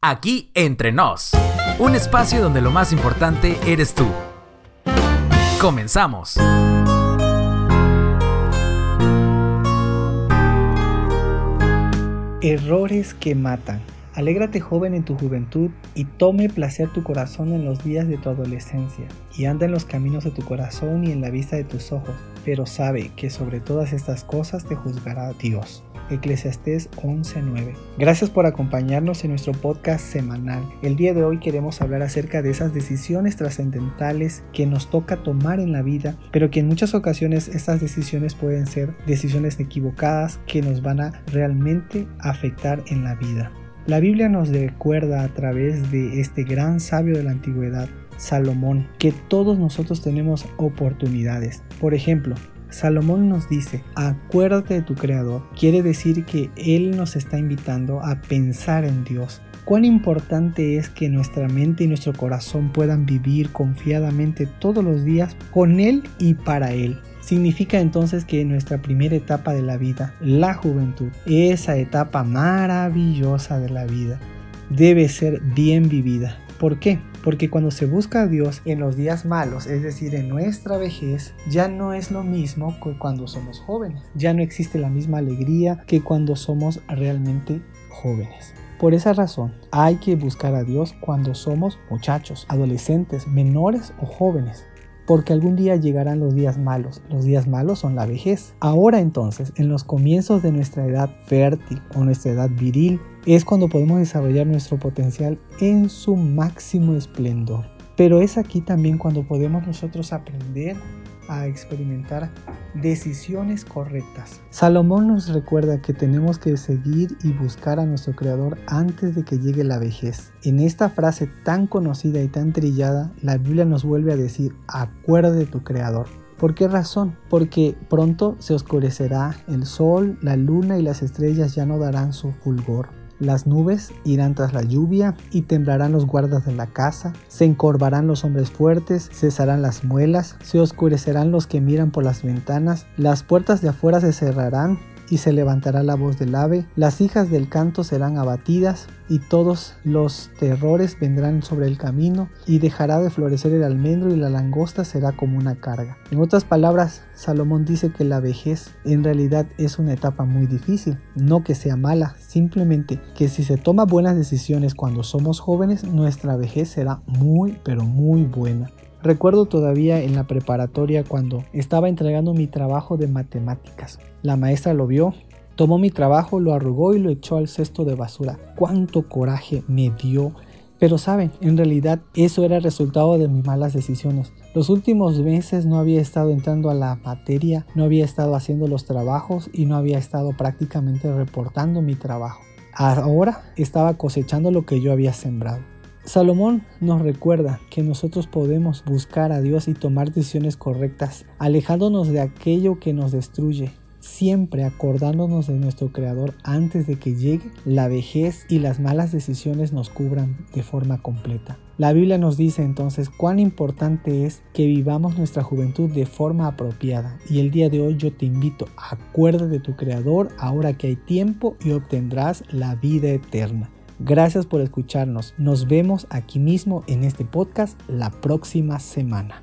Aquí entre nos, un espacio donde lo más importante eres tú. Comenzamos. Errores que matan. Alégrate joven en tu juventud y tome placer tu corazón en los días de tu adolescencia, y anda en los caminos de tu corazón y en la vista de tus ojos, pero sabe que sobre todas estas cosas te juzgará Dios. Eclesiastés 11:9. Gracias por acompañarnos en nuestro podcast semanal. El día de hoy queremos hablar acerca de esas decisiones trascendentales que nos toca tomar en la vida, pero que en muchas ocasiones estas decisiones pueden ser decisiones equivocadas que nos van a realmente afectar en la vida. La Biblia nos recuerda a través de este gran sabio de la antigüedad, Salomón, que todos nosotros tenemos oportunidades. Por ejemplo, Salomón nos dice, acuérdate de tu Creador. Quiere decir que Él nos está invitando a pensar en Dios. Cuán importante es que nuestra mente y nuestro corazón puedan vivir confiadamente todos los días con Él y para Él. Significa entonces que nuestra primera etapa de la vida, la juventud, esa etapa maravillosa de la vida, debe ser bien vivida. ¿Por qué? Porque cuando se busca a Dios en los días malos, es decir, en nuestra vejez, ya no es lo mismo que cuando somos jóvenes. Ya no existe la misma alegría que cuando somos realmente jóvenes. Por esa razón, hay que buscar a Dios cuando somos muchachos, adolescentes, menores o jóvenes porque algún día llegarán los días malos. Los días malos son la vejez. Ahora entonces, en los comienzos de nuestra edad fértil o nuestra edad viril, es cuando podemos desarrollar nuestro potencial en su máximo esplendor. Pero es aquí también cuando podemos nosotros aprender a experimentar decisiones correctas. Salomón nos recuerda que tenemos que seguir y buscar a nuestro Creador antes de que llegue la vejez. En esta frase tan conocida y tan trillada, la Biblia nos vuelve a decir, acuerda de tu Creador. ¿Por qué razón? Porque pronto se oscurecerá el sol, la luna y las estrellas ya no darán su fulgor. Las nubes irán tras la lluvia y temblarán los guardas de la casa, se encorvarán los hombres fuertes, cesarán las muelas, se oscurecerán los que miran por las ventanas, las puertas de afuera se cerrarán y se levantará la voz del ave, las hijas del canto serán abatidas, y todos los terrores vendrán sobre el camino, y dejará de florecer el almendro y la langosta será como una carga. En otras palabras, Salomón dice que la vejez en realidad es una etapa muy difícil, no que sea mala, simplemente que si se toma buenas decisiones cuando somos jóvenes, nuestra vejez será muy pero muy buena. Recuerdo todavía en la preparatoria cuando estaba entregando mi trabajo de matemáticas. La maestra lo vio, tomó mi trabajo, lo arrugó y lo echó al cesto de basura. Cuánto coraje me dio. Pero saben, en realidad eso era resultado de mis malas decisiones. Los últimos meses no había estado entrando a la materia, no había estado haciendo los trabajos y no había estado prácticamente reportando mi trabajo. Ahora estaba cosechando lo que yo había sembrado. Salomón nos recuerda que nosotros podemos buscar a Dios y tomar decisiones correctas, alejándonos de aquello que nos destruye, siempre acordándonos de nuestro Creador antes de que llegue la vejez y las malas decisiones nos cubran de forma completa. La Biblia nos dice entonces cuán importante es que vivamos nuestra juventud de forma apropiada y el día de hoy yo te invito, acuérdate de tu Creador ahora que hay tiempo y obtendrás la vida eterna. Gracias por escucharnos. Nos vemos aquí mismo en este podcast la próxima semana.